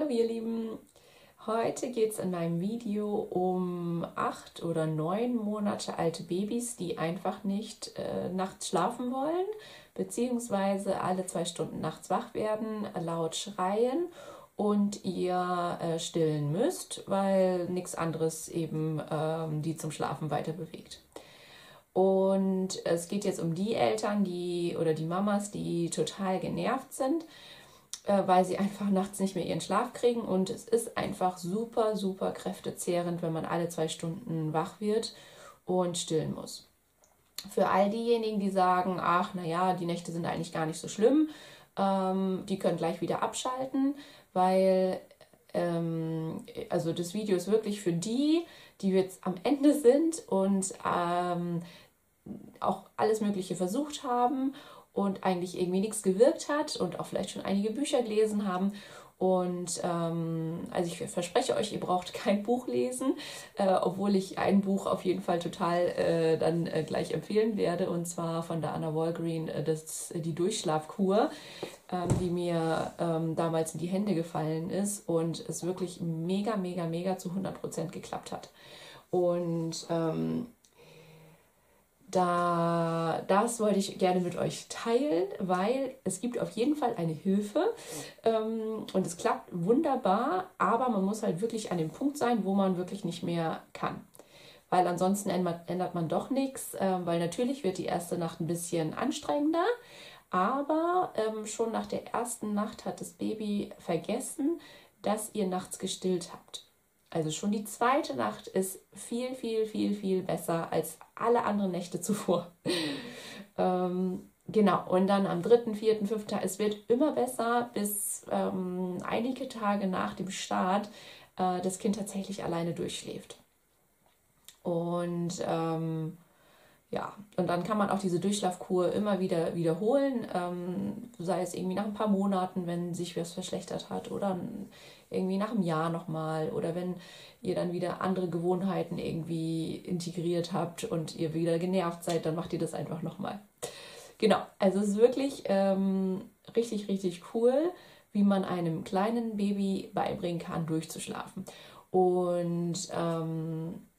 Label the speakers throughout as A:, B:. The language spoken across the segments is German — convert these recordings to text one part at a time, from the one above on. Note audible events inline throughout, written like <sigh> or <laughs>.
A: Hallo ihr Lieben, heute geht es in meinem Video um acht oder neun Monate alte Babys, die einfach nicht äh, nachts schlafen wollen, beziehungsweise alle zwei Stunden nachts wach werden, laut schreien und ihr äh, stillen müsst, weil nichts anderes eben ähm, die zum Schlafen weiter bewegt. Und es geht jetzt um die Eltern, die oder die Mamas, die total genervt sind, äh, weil sie einfach nachts nicht mehr ihren Schlaf kriegen. Und es ist einfach super, super kräftezehrend, wenn man alle zwei Stunden wach wird und stillen muss. Für all diejenigen, die sagen, ach, naja, die Nächte sind eigentlich gar nicht so schlimm, ähm, die können gleich wieder abschalten, weil ähm, also das Video ist wirklich für die, die jetzt am Ende sind und ähm, auch alles Mögliche versucht haben und eigentlich irgendwie nichts gewirkt hat und auch vielleicht schon einige Bücher gelesen haben. Und ähm, also ich verspreche euch, ihr braucht <laughs> kein Buch lesen, äh, obwohl ich ein Buch auf jeden Fall total äh, dann äh, gleich empfehlen werde, und zwar von der Anna Walgreen, äh, das, die Durchschlafkur, ähm, die mir ähm, damals in die Hände gefallen ist und es wirklich mega, mega, mega zu 100% geklappt hat. Und ähm, da, das wollte ich gerne mit euch teilen, weil es gibt auf jeden Fall eine Hilfe ähm, und es klappt wunderbar, aber man muss halt wirklich an dem Punkt sein, wo man wirklich nicht mehr kann. Weil ansonsten ändert, man doch nichts, äh, weil natürlich wird die erste Nacht ein bisschen anstrengender, aber ähm, schon nach der ersten Nacht hat das Baby vergessen, dass ihr nachts gestillt habt. Also schon die zweite Nacht ist viel, viel, viel, viel besser als alle anderen Nächte <laughs> zuvor. ähm, genau, und dann am dritten, vierten, fünften Tag, es wird immer besser, bis ähm, einige Tage nach dem Start äh, das Kind tatsächlich alleine durchschläft. Und ähm, ja, und dann kann man auch diese Durchschlafkur immer wieder wiederholen, ähm, sei es irgendwie nach ein paar Monaten, wenn sich was verschlechtert hat oder irgendwie nach einem Jahr nochmal oder wenn ihr dann wieder andere Gewohnheiten irgendwie integriert habt und ihr wieder genervt seid, dann macht ihr das einfach nochmal. Genau, also es ist wirklich ähm, richtig, richtig cool, wie man einem kleinen Baby beibringen kann, durchzuschlafen. Und ähm,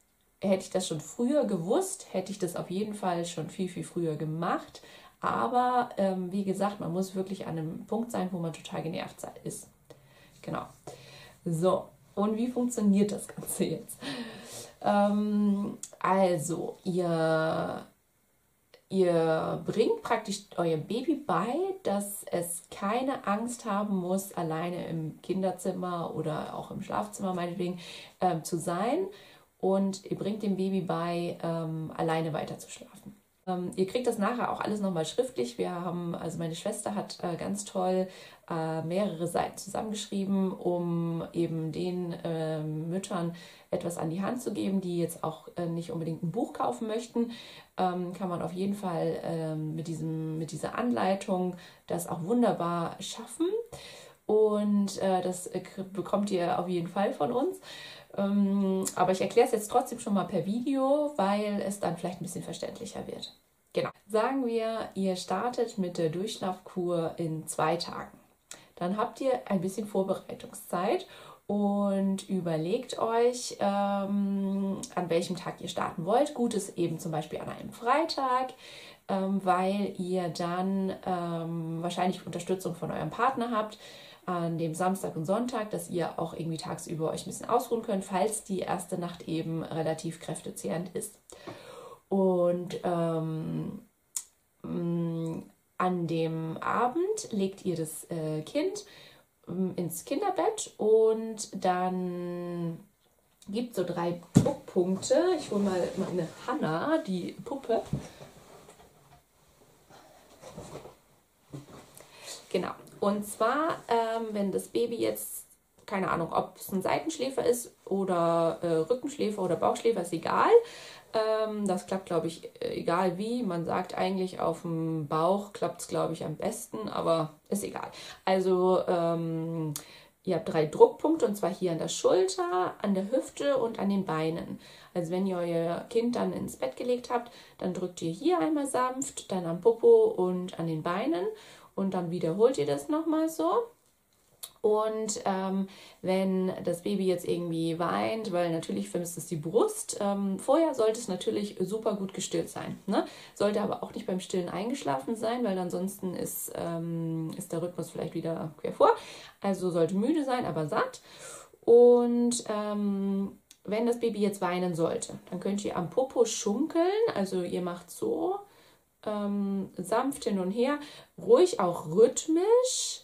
A: hätte ich das schon früher gewusst, hätte ich das auf jeden Fall schon viel, viel früher gemacht. Aber ähm, wie gesagt, man muss wirklich an einem Punkt sein, wo man total genervt ist. Genau. So, und wie funktioniert das Ganze jetzt? Ähm, also, ihr, ihr bringt praktisch eurem Baby bei, dass es keine Angst haben muss, alleine im Kinderzimmer oder auch im Schlafzimmer meinetwegen ähm, zu sein und ihr bringt dem Baby bei, ähm, alleine weiter zu schlafen. Ähm, ihr kriegt das nachher auch alles nochmal schriftlich. Wir haben, also meine Schwester hat äh, ganz toll äh, mehrere Seiten zusammengeschrieben, um eben den äh, Müttern etwas an die Hand zu geben, die jetzt auch äh, nicht unbedingt ein Buch kaufen möchten. Ähm, kann man auf jeden Fall ähm, mit, diesem, mit dieser Anleitung das auch wunderbar schaffen. Und äh, das äh, bekommt ihr auf jeden Fall von uns. Ähm, aber ich erkläre es jetzt trotzdem schon mal per Video, weil es dann vielleicht ein bisschen verständlicher wird. Genau. Sagen wir, ihr startet mit der Durchschlafkur in zwei Tagen. Dann habt ihr ein bisschen Vorbereitungszeit und überlegt euch, ähm, an welchem Tag ihr starten wollt. Gut ist eben zum Beispiel an einem Freitag, ähm, weil ihr dann ähm, wahrscheinlich Unterstützung von eurem Partner habt an dem Samstag und Sonntag, dass ihr auch irgendwie tagsüber euch ein bisschen ausruhen könnt, falls die erste Nacht eben relativ kräftezehrend ist. Und ähm, mm, an dem Abend legt ihr das äh, Kind ähm, ins Kinderbett und dann gibt so drei Druckpunkte. Ich hole mal meine Hanna, die Puppe. Genau. Und zwar, ähm, wenn das Baby jetzt, keine Ahnung, ob es ein Seitenschläfer ist oder äh, Rückenschläfer oder Bauchschläfer, ist egal. Ähm, das klappt, glaube ich, äh, egal wie. Man sagt eigentlich, auf dem Bauch klappt es, glaube ich, am besten, aber ist egal. Also, ähm, ihr habt drei Druckpunkte und zwar hier an der Schulter, an der Hüfte und an den Beinen. Also wenn ihr euer Kind dann ins Bett gelegt habt, dann drückt ihr hier einmal sanft, dann am Popo und an den Beinen und dann wiederholt ihr das nochmal so. Und ähm, wenn das Baby jetzt irgendwie weint, weil natürlich vermisst es die Brust, ähm, vorher sollte es natürlich super gut gestillt sein. Ne? Sollte aber auch nicht beim Stillen eingeschlafen sein, weil ansonsten ist, ähm, ist der Rhythmus vielleicht wieder quer vor. Also sollte müde sein, aber satt. Und ähm, wenn das Baby jetzt weinen sollte, dann könnt ihr am Popo schunkeln. Also ihr macht so ähm, sanft hin und her, ruhig auch rhythmisch.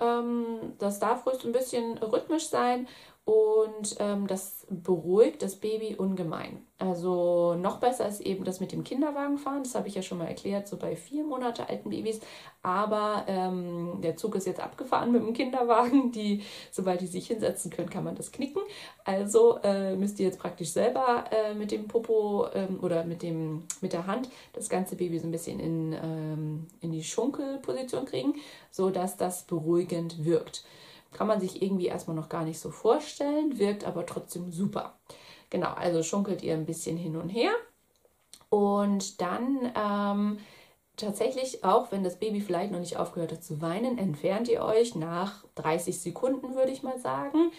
A: Ähm, das darf ruhig ein bisschen rhythmisch sein und ähm, das beruhigt das Baby ungemein. Also noch besser ist eben das mit dem Kinderwagen fahren. Das habe ich ja schon mal erklärt, so bei vier Monate alten Babys. Aber ähm, der Zug ist jetzt abgefahren mit dem Kinderwagen. Die, sobald die sich hinsetzen können, kann man das knicken. Also äh, müsst ihr jetzt praktisch selber äh, mit dem Popo ähm, oder mit, dem, mit der Hand das ganze Baby so ein bisschen in, ähm, in die Schunkelposition kriegen, sodass das beruhigend wirkt. Kann man sich irgendwie erstmal noch gar nicht so vorstellen, wirkt aber trotzdem super. Genau, also schunkelt ihr ein bisschen hin und her. Und dann ähm, tatsächlich, auch wenn das Baby vielleicht noch nicht aufgehört hat zu weinen, entfernt ihr euch nach 30 Sekunden, würde ich mal sagen.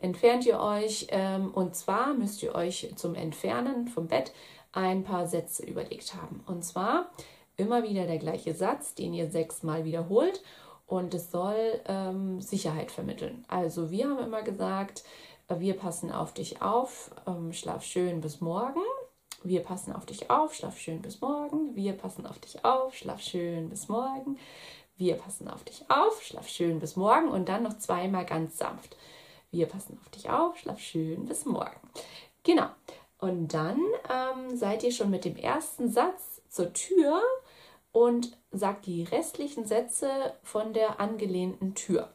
A: Entfernt ihr euch ähm, und zwar müsst ihr euch zum Entfernen vom Bett ein paar Sätze überlegt haben. Und zwar immer wieder der gleiche Satz, den ihr sechsmal wiederholt und es soll ähm, Sicherheit vermitteln. Also wir haben immer gesagt, wir passen auf dich auf, ähm, schlaf schön bis morgen. Wir passen auf dich auf, schlaf schön bis morgen. Wir passen auf dich auf, schlaf schön bis morgen. Wir passen auf dich auf, schlaf schön bis morgen und dann noch zweimal ganz sanft. Wir passen auf dich auf, schlaf schön bis morgen. Genau. Und dann ähm, seid ihr schon mit dem ersten Satz zur Tür und sagt die restlichen Sätze von der angelehnten Tür.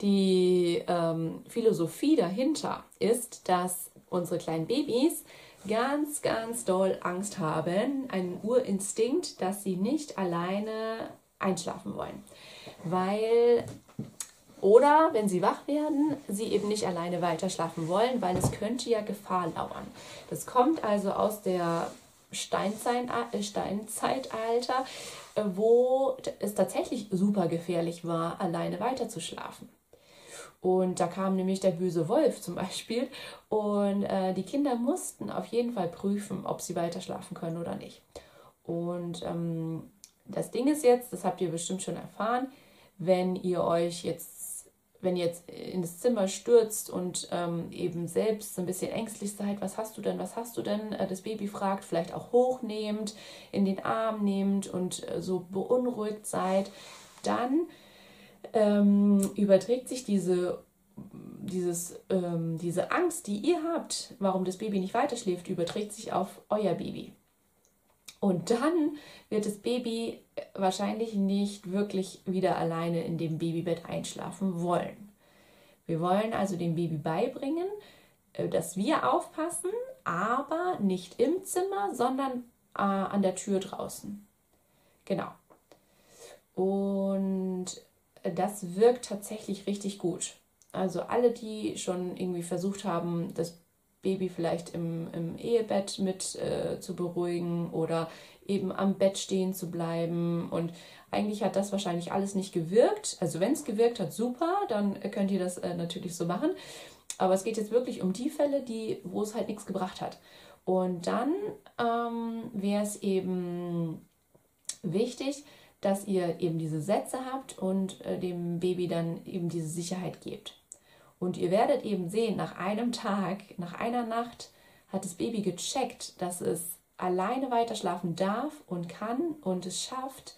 A: Die ähm, Philosophie dahinter ist, dass unsere kleinen Babys ganz, ganz doll Angst haben, einen Urinstinkt, dass sie nicht alleine einschlafen wollen. Weil, oder wenn sie wach werden, sie eben nicht alleine weiter schlafen wollen, weil es könnte ja Gefahr lauern. Das kommt also aus der Steinzeitalter, äh, wo es tatsächlich super gefährlich war, alleine weiterzuschlafen. Und da kam nämlich der böse Wolf zum Beispiel. Und äh, die Kinder mussten auf jeden Fall prüfen, ob sie weiter schlafen können oder nicht. Und ähm, das Ding ist jetzt, das habt ihr bestimmt schon erfahren, wenn ihr euch jetzt wenn ihr jetzt ins Zimmer stürzt und ähm, eben selbst so ein bisschen ängstlich seid, was hast du denn, was hast du denn, äh, das Baby fragt, vielleicht auch hochnehmend, in den Arm nehmt und äh, so beunruhigt seid, dann ähm, überträgt sich diese, dieses, ähm, diese Angst, die ihr habt, warum das Baby nicht weiterschläft, überträgt sich auf euer Baby. Und dann wird das Baby wahrscheinlich nicht wirklich wieder alleine in dem Babybett einschlafen wollen. Wir wollen also dem Baby beibringen, äh, dass wir aufpassen, aber nicht im Zimmer, sondern äh, an der Tür draußen. Genau. Und das wirkt tatsächlich richtig gut. Also alle, die schon irgendwie versucht haben, das Baby vielleicht im, im Ehebett mit äh, zu beruhigen oder eben am Bett stehen zu bleiben. Und eigentlich hat das wahrscheinlich alles nicht gewirkt. Also wenn es gewirkt hat, super, dann könnt ihr das äh, natürlich so machen. Aber es geht jetzt wirklich um die Fälle, die, wo es halt nichts gebracht hat. Und dann ähm, wäre es eben wichtig, dass ihr eben diese Sätze habt und äh, dem Baby dann eben diese Sicherheit gebt. Und ihr werdet eben sehen, nach einem Tag, nach einer Nacht hat das Baby gecheckt, dass es alleine weiter schlafen darf und kann und es schafft.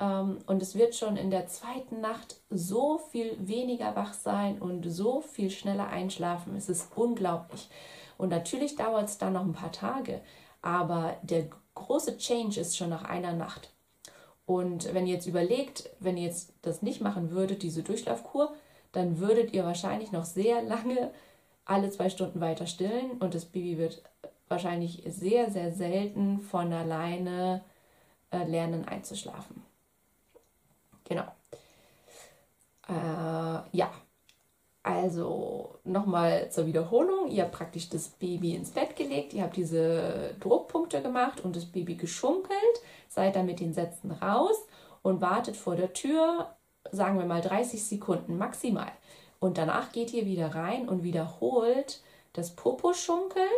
A: Ähm, und es wird schon in der zweiten Nacht so viel weniger wach sein und so viel schneller einschlafen. Es ist unglaublich. Und natürlich dauert es dann noch ein paar Tage, aber der große Change ist schon nach einer Nacht. Und wenn ihr jetzt überlegt, wenn ihr jetzt das nicht machen würdet, diese Durchlaufkur, dann würdet ihr wahrscheinlich noch sehr lange alle zwei Stunden weiter stillen und das Baby wird wahrscheinlich sehr, sehr selten von alleine äh, lernen einzuschlafen. Genau. Äh, ja, also nochmal zur Wiederholung. Ihr habt praktisch das Baby ins Bett gelegt, ihr habt diese Druckpunkte gemacht und das Baby geschunkelt, seid dann mit den Sätzen raus und wartet vor der Tür sagen wir mal 30 Sekunden maximal. Und danach geht ihr wieder rein und wiederholt das Popo-Schunkeln.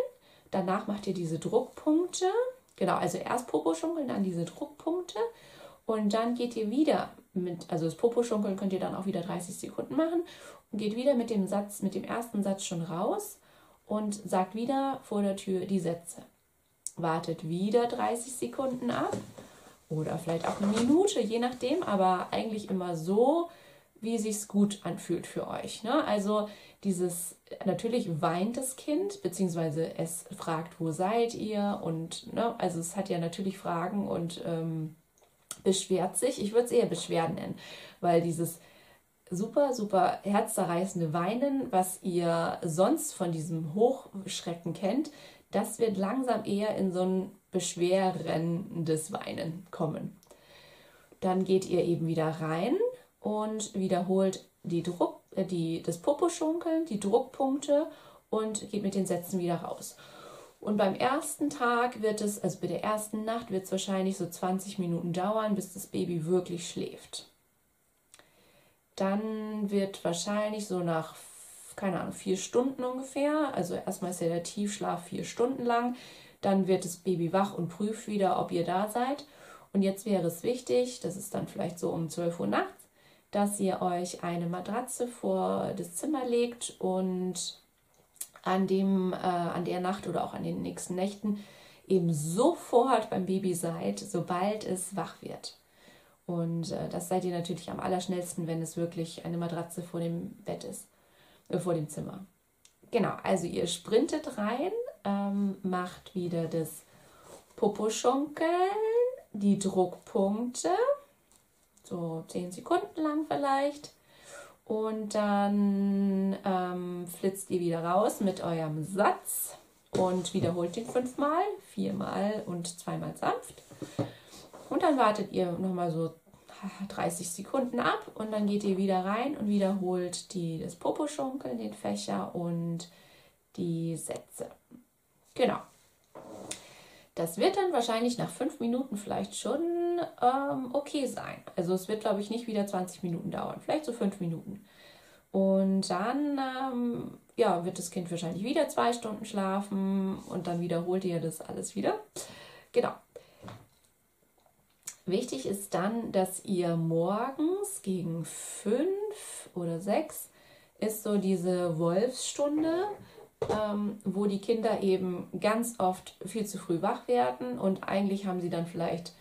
A: Danach macht ihr diese Druckpunkte. Genau, also erst Popo-Schunkeln, dann diese Druckpunkte. Und dann geht ihr wieder mit, also das Popo-Schunkeln könnt ihr dann auch wieder 30 Sekunden machen und geht wieder mit dem Satz, mit dem ersten Satz schon raus und sagt wieder vor der Tür die Sätze. Wartet wieder 30 Sekunden ab oder vielleicht auch eine Minute, je nachdem, aber eigentlich immer so, wie sich's gut anfühlt für euch. Ne? Also dieses, natürlich weint das Kind, beziehungsweise es fragt, wo seid ihr? Und ne, also es hat ja natürlich Fragen und ähm, beschwert sich. Ich würde es eher Beschwerden nennen, weil dieses super, super herzzerreißende Weinen, was ihr sonst von diesem Hochschrecken kennt, das wird langsam eher in so ein beschwerendes Weinen kommen. Dann geht ihr eben wieder rein und wiederholt die Druck, äh, die, das Poposchunkeln, die Druckpunkte und geht mit den Sätzen wieder raus. Und beim ersten Tag wird es, also bei der ersten Nacht wird es wahrscheinlich so 20 Minuten dauern, bis das Baby wirklich schläft. Dann wird wahrscheinlich so nach, keine Ahnung, vier Stunden ungefähr, also erstmal ist ja der Tiefschlaf vier Stunden lang, dann wird das Baby wach und prüft wieder, ob ihr da seid. Und jetzt wäre es wichtig, das ist dann vielleicht so um 12 Uhr nachts, dass ihr euch eine Matratze vor das Zimmer legt und an, dem, äh, an der Nacht oder auch an den nächsten Nächten eben sofort beim Baby seid, sobald es wach wird. Und äh, das seid ihr natürlich am allerschnellsten, wenn es wirklich eine Matratze vor dem Bett ist, äh, vor dem Zimmer. Genau, also ihr sprintet rein, ähm, macht wieder das Poposchunkeln, die Druckpunkte, so 10 Sekunden lang vielleicht. Und dann ähm, flitzt ihr wieder raus mit eurem Satz und wiederholt den fünfmal, viermal und zweimal sanft. Und dann wartet ihr nochmal so 30 Sekunden ab und dann geht ihr wieder rein und wiederholt die, das Poposchunkeln, den Fächer und die Sätze. Genau. Das wird dann wahrscheinlich nach fünf Minuten vielleicht schon ähm, okay sein. Also es wird, glaube ich, nicht wieder 20 Minuten dauern, vielleicht so fünf Minuten. Und dann ähm, ja, wird das Kind wahrscheinlich wieder zwei Stunden schlafen und dann wiederholt ihr das alles wieder. Genau. Wichtig ist dann, dass ihr morgens gegen fünf oder sechs ist so diese Wolfsstunde ähm, wo die Kinder eben ganz oft viel zu früh wach werden und eigentlich haben sie dann vielleicht,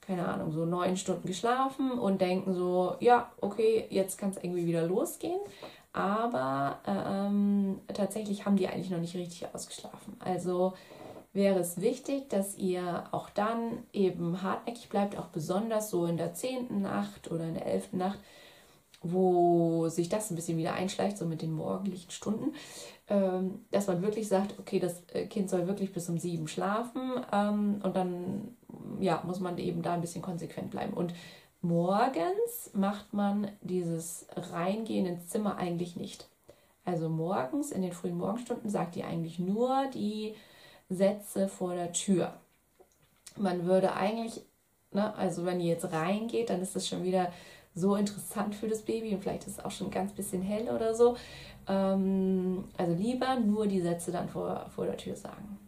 A: keine Ahnung, so neun Stunden geschlafen und denken so, ja, okay, jetzt kann es irgendwie wieder losgehen. Aber ähm, tatsächlich haben die eigentlich noch nicht richtig ausgeschlafen. Also wäre es wichtig, dass ihr auch dann eben hartnäckig bleibt, auch besonders so in der zehnten Nacht oder in der elften Nacht, wo sich das ein bisschen wieder einschleicht, so mit den morgendlichen Stunden, ähm, dass man wirklich sagt, okay, das äh, Kind soll wirklich bis um sieben schlafen ähm, und dann ja, muss man eben da ein bisschen konsequent bleiben. Und morgens macht man dieses Reingehen ins Zimmer eigentlich nicht. Also morgens, in den frühen Morgenstunden, sagt ihr eigentlich nur die Sätze vor der Tür. Man würde eigentlich, ne, also wenn ihr jetzt reingeht, dann ist das schon wieder so interessant für das Baby und vielleicht ist es auch schon ein ganz bisschen hell oder so. Ähm, also lieber nur die Sätze dann vor, vor der Tür sagen.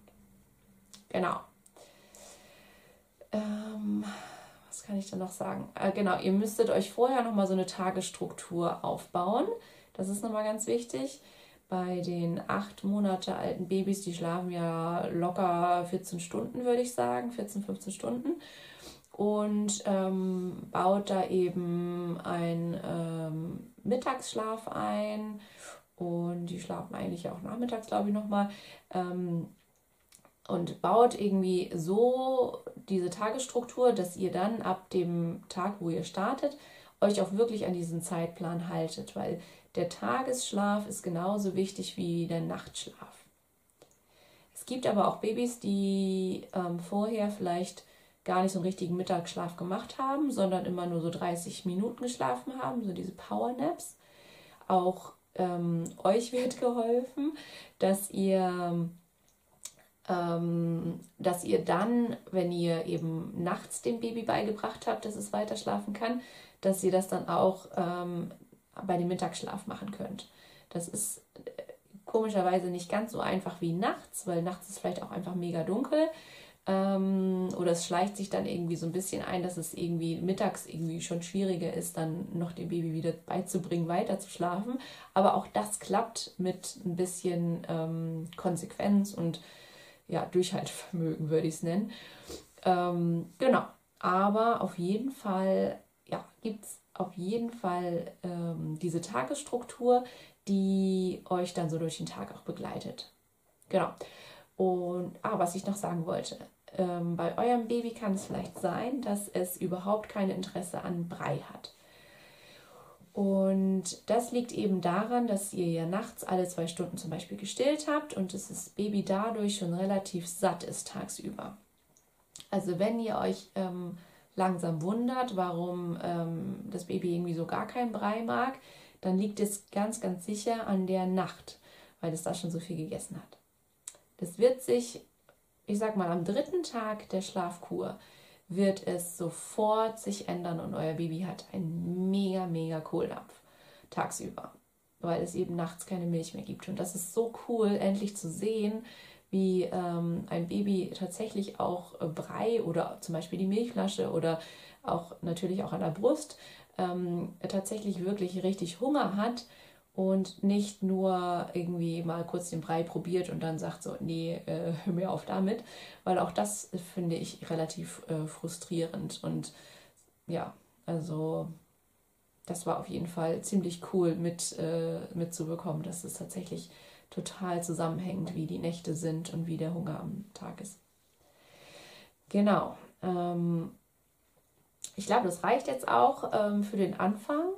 A: Genau. Ähm, was kann ich da noch sagen? Äh, genau, ihr müsstet euch vorher nochmal so eine Tagesstruktur aufbauen. Das ist nochmal ganz wichtig. Bei den acht Monate alten Babys, die schlafen ja locker 14 Stunden, würde ich sagen, 14, 15 Stunden und ähm, baut da eben einen ähm, Mittagsschlaf ein und die schlafen eigentlich auch nachmittags, glaube ich, nochmal. Ähm, und baut irgendwie so diese Tagesstruktur, dass ihr dann ab dem Tag, wo ihr startet, euch auch wirklich an diesen Zeitplan haltet, weil der Tagesschlaf ist genauso wichtig wie der Nachtschlaf. Es gibt aber auch Babys, die ähm, vorher vielleicht gar nicht so einen richtigen Mittagsschlaf gemacht haben, sondern immer nur so 30 Minuten geschlafen haben, so diese Powernaps. Auch ähm, euch <laughs> wird geholfen, dass ihr ähm, dass ihr dann, wenn ihr eben nachts dem Baby beigebracht habt, dass es weiter schlafen kann, dass ihr das dann auch ähm, bei dem Mittagsschlaf machen könnt. Das ist äh, komischerweise nicht ganz so einfach wie nachts, weil nachts ist vielleicht auch einfach mega dunkel. Ähm, oder es schleicht sich dann irgendwie so ein bisschen ein, dass es irgendwie mittags irgendwie schon schwieriger ist, dann noch dem Baby wieder beizubringen, weiter zu schlafen. Aber auch das klappt mit ein bisschen ähm, Konsequenz und ja, Durchhaltevermögen, würde ich es nennen. Ähm, genau. Aber auf jeden Fall, ja, gibt es auf jeden Fall ähm, diese Tagesstruktur, die euch dann so durch den Tag auch begleitet. Genau. Und ah, was ich noch sagen wollte, ähm, bei eurem Baby kann es vielleicht sein, dass es überhaupt kein Interesse an Brei hat. Und das liegt eben daran, dass ihr ja nachts alle zwei Stunden zum Beispiel gestillt habt und dass das Baby dadurch schon relativ satt ist tagsüber. Also wenn ihr euch ähm, langsam wundert, warum ähm, das Baby irgendwie so gar keinen Brei mag, dann liegt es ganz, ganz sicher an der Nacht, weil es da schon so viel gegessen hat. Das wird sich, ich sag mal, am dritten Tag der Schlafkur wird es sofort sich ändern und euer Baby hat einen mega, mega Kohldampf tagsüber, weil es eben nachts keine Milch mehr gibt. Und das ist so cool, endlich zu sehen, wie ähm, ein Baby tatsächlich auch äh, Brei oder zum Beispiel die Milchflasche oder auch natürlich auch an der Brust ähm, tatsächlich wirklich richtig Hunger hat und nicht nur irgendwie mal kurz den Brei probiert und dann sagt so, nee, äh, hör mir auf damit, weil auch das finde ich relativ äh, frustrierend und ja, also das war auf jeden Fall ziemlich cool mit, äh, mitzubekommen, dass es tatsächlich total zusammenhängt, wie die Nächte sind und wie der Hunger am Tag ist. Genau. Ähm, ich glaube, das reicht jetzt auch ähm, für den Anfang.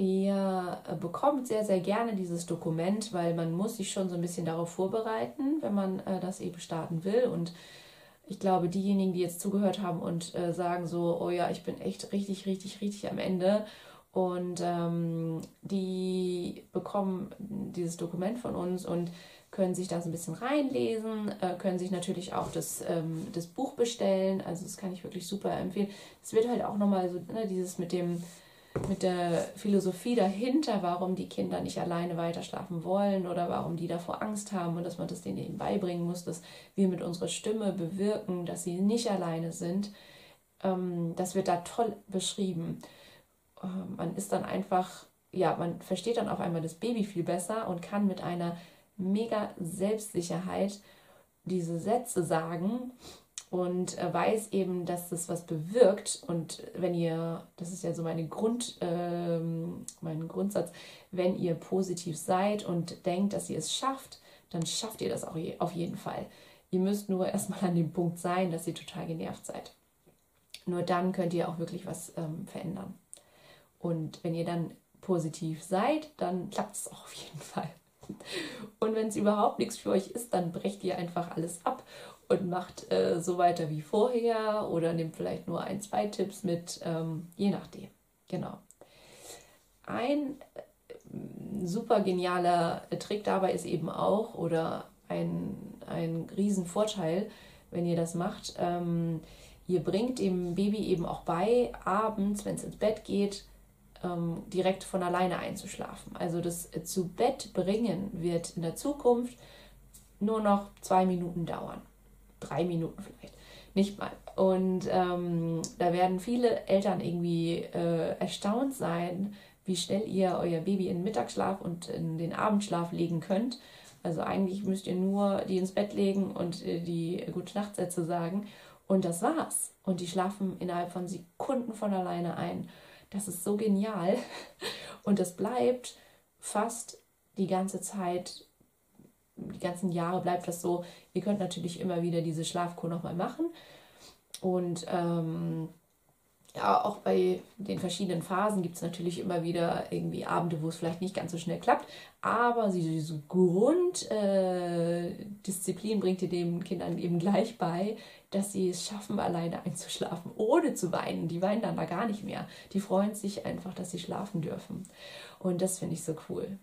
A: Ihr bekommt sehr, sehr gerne dieses Dokument, weil man muss sich schon so ein bisschen darauf vorbereiten, wenn man äh, das eben starten will. Und ich glaube, diejenigen, die jetzt zugehört haben und äh, sagen so, oh ja, ich bin echt richtig, richtig, richtig am Ende und ähm, die bekommen dieses Dokument von uns und können sich da so ein bisschen reinlesen, äh, können sich natürlich auch das, ähm, das Buch bestellen. Also das kann ich wirklich super empfehlen. Es wird halt auch nochmal so ne, dieses mit dem mit der Philosophie dahinter, warum die Kinder nicht alleine weiter schlafen wollen oder warum die davor Angst haben und dass man das denen eben beibringen muss, dass wir mit unserer Stimme bewirken, dass sie nicht alleine sind. Ähm, das wird da toll beschrieben. Ähm, man ist dann einfach, ja, man versteht dann auf einmal das Baby viel besser und kann mit einer mega Selbstsicherheit diese Sätze sagen und äh, weiß eben, dass das was bewirkt. Und wenn ihr, das ist ja so meine Grund, ähm, mein Grundsatz, wenn ihr positiv seid und denkt, dass ihr es schafft, dann schafft ihr das auch je, auf jeden Fall. Ihr müsst nur <laughs> erstmal an dem Punkt sein, dass ihr total genervt seid. Nur dann könnt ihr auch wirklich was ähm, verändern. Und wenn ihr dann positiv seid, dann klappt es auch auf jeden <laughs> Fall. Und wenn es überhaupt nichts für euch ist, dann brecht ihr einfach alles ab und macht äh, so weiter wie vorher oder nehmt vielleicht nur ein, zwei Tipps mit, ähm, je nachdem. Genau. Ein äh, super genialer Trick dabei ist eben auch, oder ein, ein Riesenvorteil, wenn ihr das macht, ähm, ihr bringt dem Baby eben auch bei, abends, wenn es ins Bett geht, ähm, direkt von alleine einzuschlafen. Also das äh, zu Bett bringen wird in der Zukunft nur noch zwei Minuten dauern. Drei Minuten vielleicht. Nicht mal. Und ähm, da werden viele Eltern irgendwie äh, erstaunt sein, wie schnell ihr euer Baby in den Mittagsschlaf und in den Abendschlaf legen könnt. Also eigentlich müsst ihr nur die ins Bett legen und äh, die gute Nachtsätze sagen. Und das war's. Und die schlafen innerhalb von Sekunden von alleine ein. Das ist so genial. <laughs> Und das bleibt fast die ganze Zeit, die ganzen Jahre bleibt das so. Ihr könnt natürlich immer wieder diese Schlafkur nochmal machen. Und ähm, ja, auch bei den verschiedenen Phasen gibt es natürlich immer wieder irgendwie Abende, wo es vielleicht nicht ganz so schnell klappt. Aber diese Grunddisziplin äh, bringt ihr den Kindern eben gleich bei, dass sie es schaffen, alleine einzuschlafen, ohne zu weinen. Die weinen dann da gar nicht mehr. Die freuen sich einfach, dass sie schlafen dürfen. Und das finde ich so cool.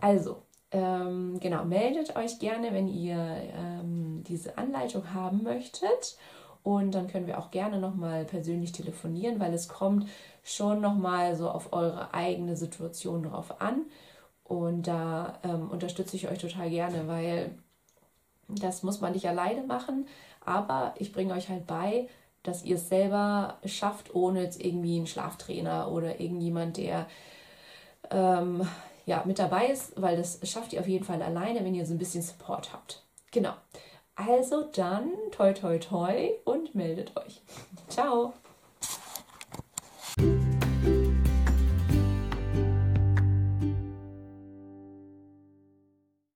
A: Also, ähm, genau, meldet euch gerne, wenn ihr ähm, diese Anleitung haben möchtet. Und dann können wir auch gerne nochmal persönlich telefonieren, weil es kommt schon nochmal so auf eure eigene Situation drauf an. Und da ähm, unterstütze ich euch total gerne, weil das muss man nicht alleine machen. Aber ich bringe euch halt bei, dass ihr es selber schafft, ohne jetzt irgendwie einen Schlaftrainer oder irgendjemand, der ähm, ja, mit dabei ist, weil das schafft ihr auf jeden Fall alleine, wenn ihr so ein bisschen Support habt. Genau. Also dann, toi, toi, toi und meldet euch. <laughs> Ciao.